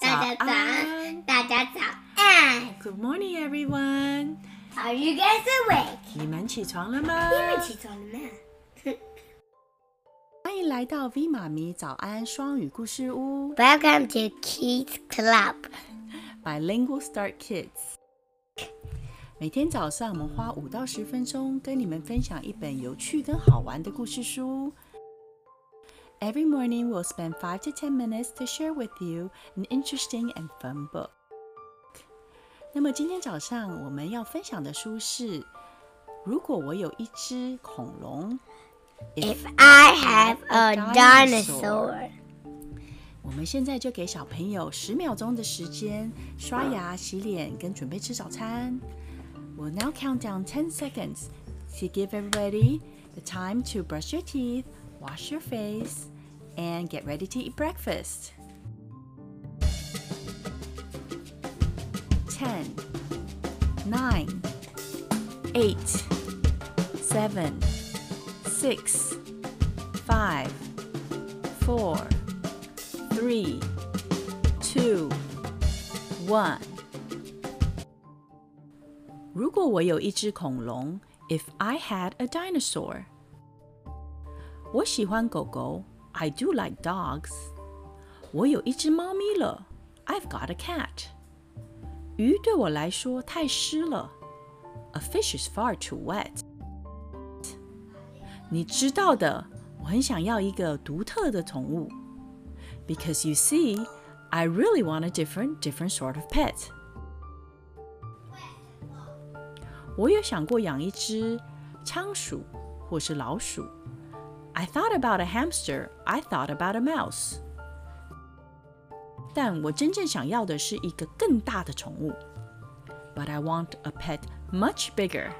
大家早早安安，大家早安。Good morning, everyone！Are you guys awake？你们起床了吗？你们起床了吗？欢迎来到 V 妈咪早安双语故事屋 Welcome to Kids Club。，Bilingual Start Kids。每天早上，我们花五到十分钟跟你们分享一本有趣跟好玩的故事书。Every morning, we'll spend five to ten minutes to share with you an interesting and fun book. 那么今天早上我们要分享的书是《如果我有一只恐龙》。 If I have a dinosaur，我们现在就给小朋友十秒钟的时间刷牙、洗脸跟准备吃早餐。We'll now count down 10 seconds to give everybody the time to brush your teeth, wash your face, and get ready to eat breakfast. 10, 9, 8, 7, 6, 5, 4, three, two, one。如果我有一只恐龙，If I had a dinosaur，我喜欢狗狗 ，I do like dogs。我有一只猫咪了，I've got a cat。鱼对我来说太湿了，A fish is far too wet。你知道的，我很想要一个独特的宠物。Because you see, I really want a different, different sort of pet. 我有想过养一只仓鼠或是老鼠。 I thought about a hamster. I thought about a mouse. 但我真正想要的是一个更大的宠物。But I want a pet much bigger.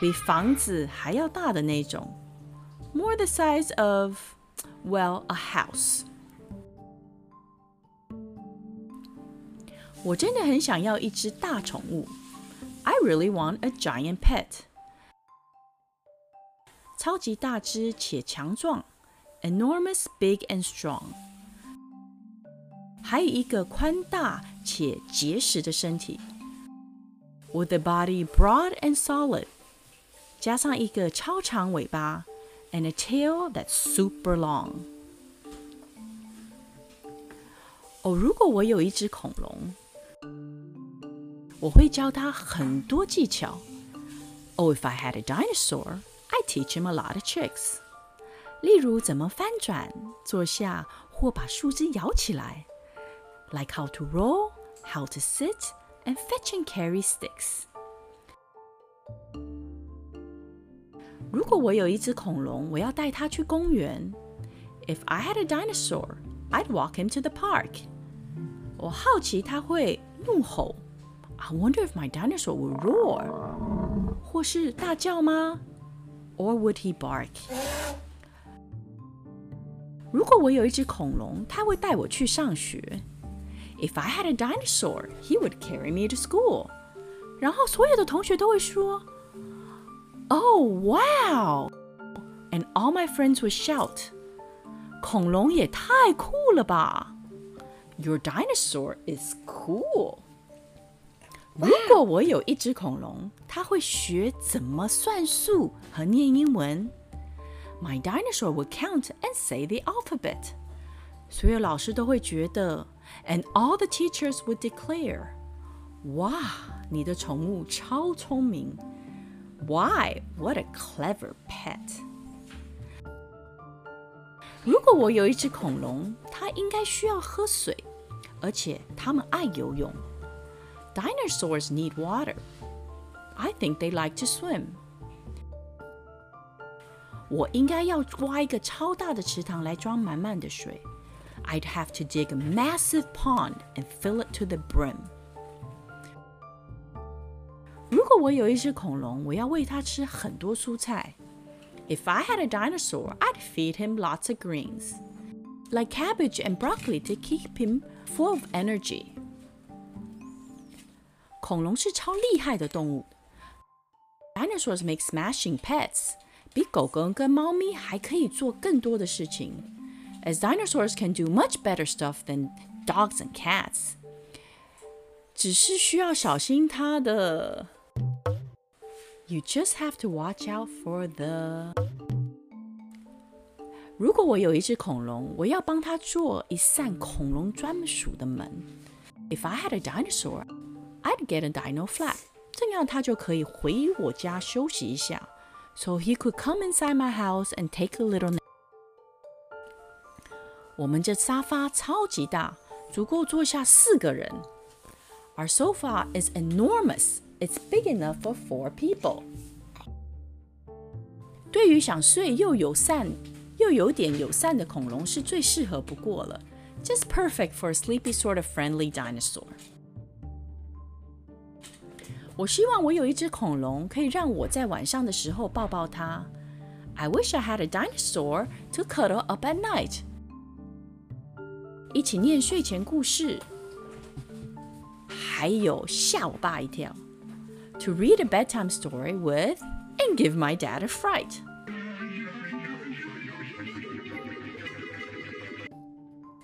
比房子还要大的那种。More the size of, well, a house. 我真的很想要一只大宠物。I really want a giant pet. 超级大只且强壮，enormous, big and strong. 还有一个宽大且结实的身体，with a body broad and solid. 加上一个超长尾巴，and a tail that's super long. 哦，如果我有一只恐龙。我会教他很多技巧。Oh, if I had a dinosaur, I'd teach him a lot of tricks. 例如怎么翻转、坐下或把树枝摇起来，like how to roll, how to sit, and fetch and carry sticks. 如果我有一只恐龙，我要带它去公园。If I had a dinosaur, I'd walk him to the park. 我好奇它会怒吼。I wonder if my dinosaur would roar. 或是大叫吗 ？Or would he bark? 如果我有一只恐龙，它会带我去上学。If I had a dinosaur, he would carry me to school. 然后所有的同学都会说，Oh wow! And all my friends would shout, 恐龙也太酷了吧！Your dinosaur is cool. 如果我有一只恐龙，它会学怎么算数和念英文。My dinosaur would count and say the alphabet。所有老师都会觉得，and all the teachers would declare，哇，你的宠物超聪明。Why? What a clever pet！如果我有一只恐龙，它应该需要喝水，而且它们爱游泳。 Dinosaurs need water. I think they like to swim. 我应该要挖一个超大的池塘来装满满的水。I'd have to dig a massive pond and fill it to the brim. 如果我有一只恐龙，我要喂它吃很多蔬菜。If I had a dinosaur, I'd feed him lots of greens, like cabbage and broccoli to keep him full of energy. 恐龙是超厉害的动物。Dinosaurs make smashing pets，比狗狗跟猫咪还可以做更多的事情。As dinosaurs can do much better stuff than dogs and cats，只是需要小心它的。You just have to watch out for the。如果我有一只恐龙，我要帮它做一扇恐龙专属的门。If I had a dinosaur, I'd get a dino flat，这样它就可以回我家休息一下。So he could come inside my house and take a little nap。我们这沙发超级大，足够坐下四个人。Our sofa is enormous. It's big enough for four people. 对于想睡又友善又有点友善的恐龙是最适合不过了。Just perfect for a sleepy sort of friendly dinosaur. 我希望我有一只恐龙，可以让我在晚上的时候抱抱它。I wish I had a dinosaur to cuddle up at night. 一起念睡前故事，还有吓我爸一跳。To read a bedtime story with and give my dad a fright.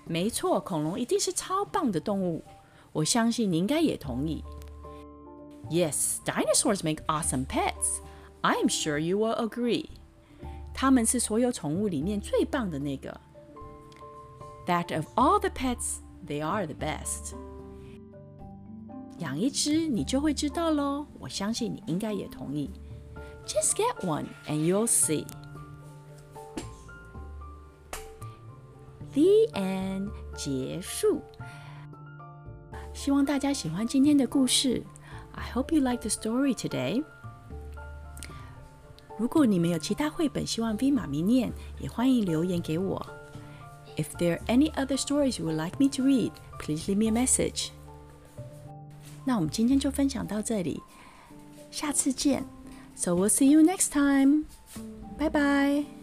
没错，恐龙一定是超棒的动物，我相信你应该也同意。Yes, dinosaurs make awesome pets. I am sure you will agree. 它们是所有宠物里面最棒的那个。That of all the pets, they are the best. 养一只，你就会知道喽。我相信你应该也同意。Just get one and you'll see. The end. 结束。希望大家喜欢今天的故事。 I hope you like the story today. 如果你们有其他绘本希望 V 妈咪念，也欢迎留言给我。If there are any other stories you would like me to read, please leave me a message. 那我们今天就分享到这里，下次见。So we'll see you next time. Bye bye.